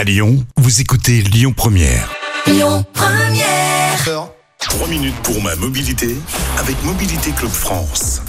À Lyon, vous écoutez Lyon Première. Lyon Première. 3 minutes pour ma mobilité avec Mobilité Club France.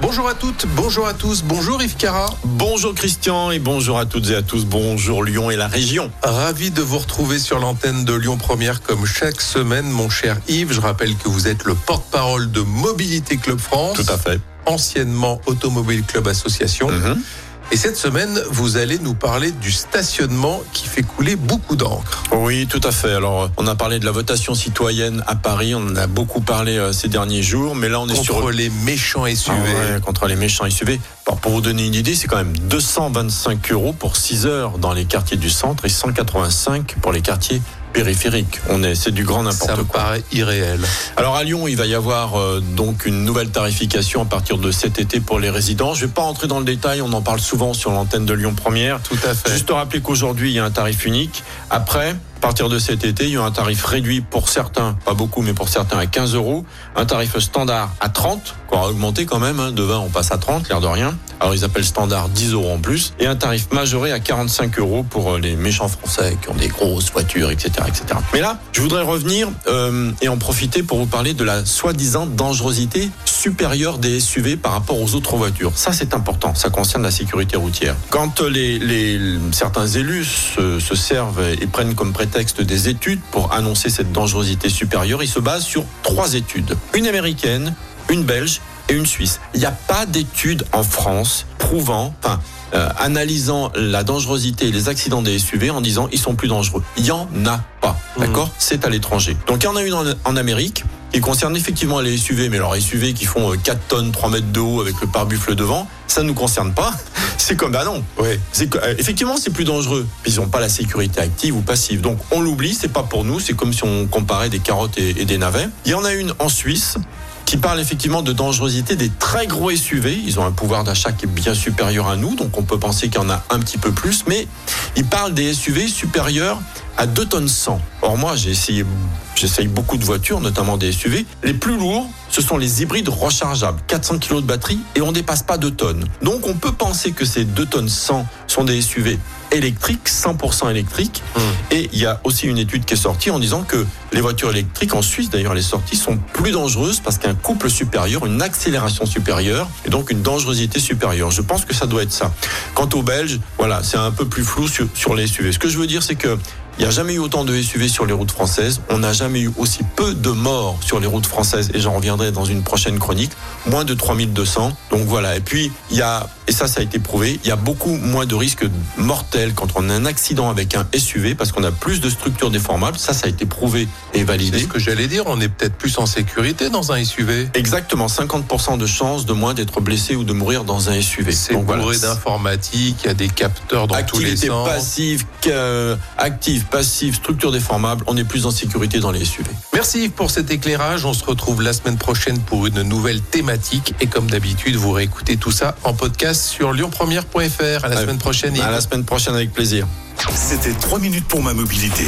Bonjour à toutes, bonjour à tous, bonjour Yves Cara. Bonjour Christian et bonjour à toutes et à tous. Bonjour Lyon et la région. Ravi de vous retrouver sur l'antenne de Lyon Première comme chaque semaine, mon cher Yves. Je rappelle que vous êtes le porte-parole de Mobilité Club France. Tout à fait. Anciennement Automobile Club Association. Mhm. Et cette semaine, vous allez nous parler du stationnement qui fait couler beaucoup d'encre. Oui, tout à fait. Alors, on a parlé de la votation citoyenne à Paris. On en a beaucoup parlé euh, ces derniers jours. Mais là, on est Contre sur les méchants Ah SUV. ouais, contre les méchants SUV. Alors, pour vous donner une idée, c'est quand même 225 euros pour 6 heures dans les quartiers du centre et 185 pour les quartiers On est, c'est du grand Ça n'importe me quoi. paraît irréel. Alors à Lyon, il va y avoir euh, donc une nouvelle tarification à partir de cet été pour les résidents. Je vais pas entrer dans le détail, on en parle souvent sur l'antenne de Lyon Première. Tout à fait. Juste rappeler qu'aujourd'hui, il y a un tarif unique. Après, à partir de cet été, il y a un tarif réduit pour certains, pas beaucoup, mais pour certains à 15 euros. Un tarif standard à 30, qu'on a augmenté quand même. hein. De 20, on passe à 30, l'air de rien. Alors ils appellent standard 10 euros en plus. Et un tarif majoré à 45 euros pour euh, les méchants français qui ont des grosses voitures, etc. etc. Mais là, je voudrais revenir euh, et en profiter pour vous parler de la soi-disant dangerosité supérieure des SUV par rapport aux autres voitures. Ça, c'est important. Ça concerne la sécurité routière. Quand les, les, certains élus se, se servent et prennent comme prétexte des études pour annoncer cette dangerosité supérieure, ils se basent sur trois études. Une américaine, une belge et une suisse. Il n'y a pas d'études en France prouvant, enfin, euh, analysant la dangerosité et les accidents des SUV en disant ils sont plus dangereux. Il y en a pas. D'accord? C'est à l'étranger. Donc il y en a une en, en Amérique qui concerne effectivement les SUV, mais alors SUV qui font euh, 4 tonnes, 3 mètres de haut avec le pare-buffle devant, ça ne nous concerne pas. C'est comme, bah non. Ouais. Euh, effectivement, c'est plus dangereux. Ils n'ont pas la sécurité active ou passive. Donc, on l'oublie, c'est pas pour nous. C'est comme si on comparait des carottes et, et des navets. Il y en a une en Suisse qui parle effectivement de dangerosité des très gros SUV. Ils ont un pouvoir d'achat qui est bien supérieur à nous, donc on peut penser qu'il y en a un petit peu plus, mais ils parlent des SUV supérieurs à 2 tonnes 100. Or moi, j'ai essayé, j'essaye beaucoup de voitures, notamment des SUV. Les plus lourds, ce sont les hybrides rechargeables, 400 kg de batterie, et on dépasse pas 2 tonnes. Donc on peut penser que ces 2 tonnes 100 sont des SUV électriques, 100% électriques. Hum. Et il y a aussi une étude qui est sortie en disant que les voitures électriques, en Suisse d'ailleurs, les sorties sont plus dangereuses parce qu'un couple supérieur, une accélération supérieure et donc une dangerosité supérieure. Je pense que ça doit être ça. Quant aux Belges, voilà, c'est un peu plus flou sur, sur les SUV. Ce que je veux dire, c'est que il n'y a jamais eu autant de SUV sur les routes françaises. On n'a jamais eu aussi peu de morts sur les routes françaises. Et j'en reviendrai dans une prochaine chronique. Moins de 3200. Donc voilà. Et puis, il y a, et ça, ça a été prouvé, il y a beaucoup moins de risques mortels quand on a un accident avec un SUV parce qu'on a plus de structures déformables. Ça, ça a été prouvé et C'est validé. ce que j'allais dire, on est peut-être plus en sécurité dans un SUV. Exactement. 50% de chances de moins d'être blessé ou de mourir dans un SUV. C'est Donc voilà. bourré d'informatique, il y a des capteurs dans tous les sens. passive, que- active, passive, structure déformable, on est plus en sécurité dans les SUV. Merci pour cet éclairage. On se retrouve la semaine prochaine pour une nouvelle thématique. Et comme d'habitude, vous réécoutez tout ça en podcast sur lyonpremière.fr. À la semaine prochaine. Yves. À la semaine prochaine avec plaisir. C'était 3 minutes pour ma mobilité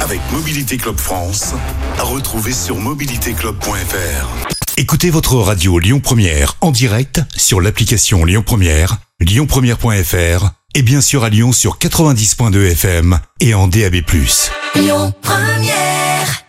avec Mobilité Club France. À retrouver sur mobilitéclub.fr. Écoutez votre radio Lyon Première en direct sur l'application Lyon Première, lyonpremière.fr et bien sûr à Lyon sur 90.2 FM et en DAB+. Lyon Première.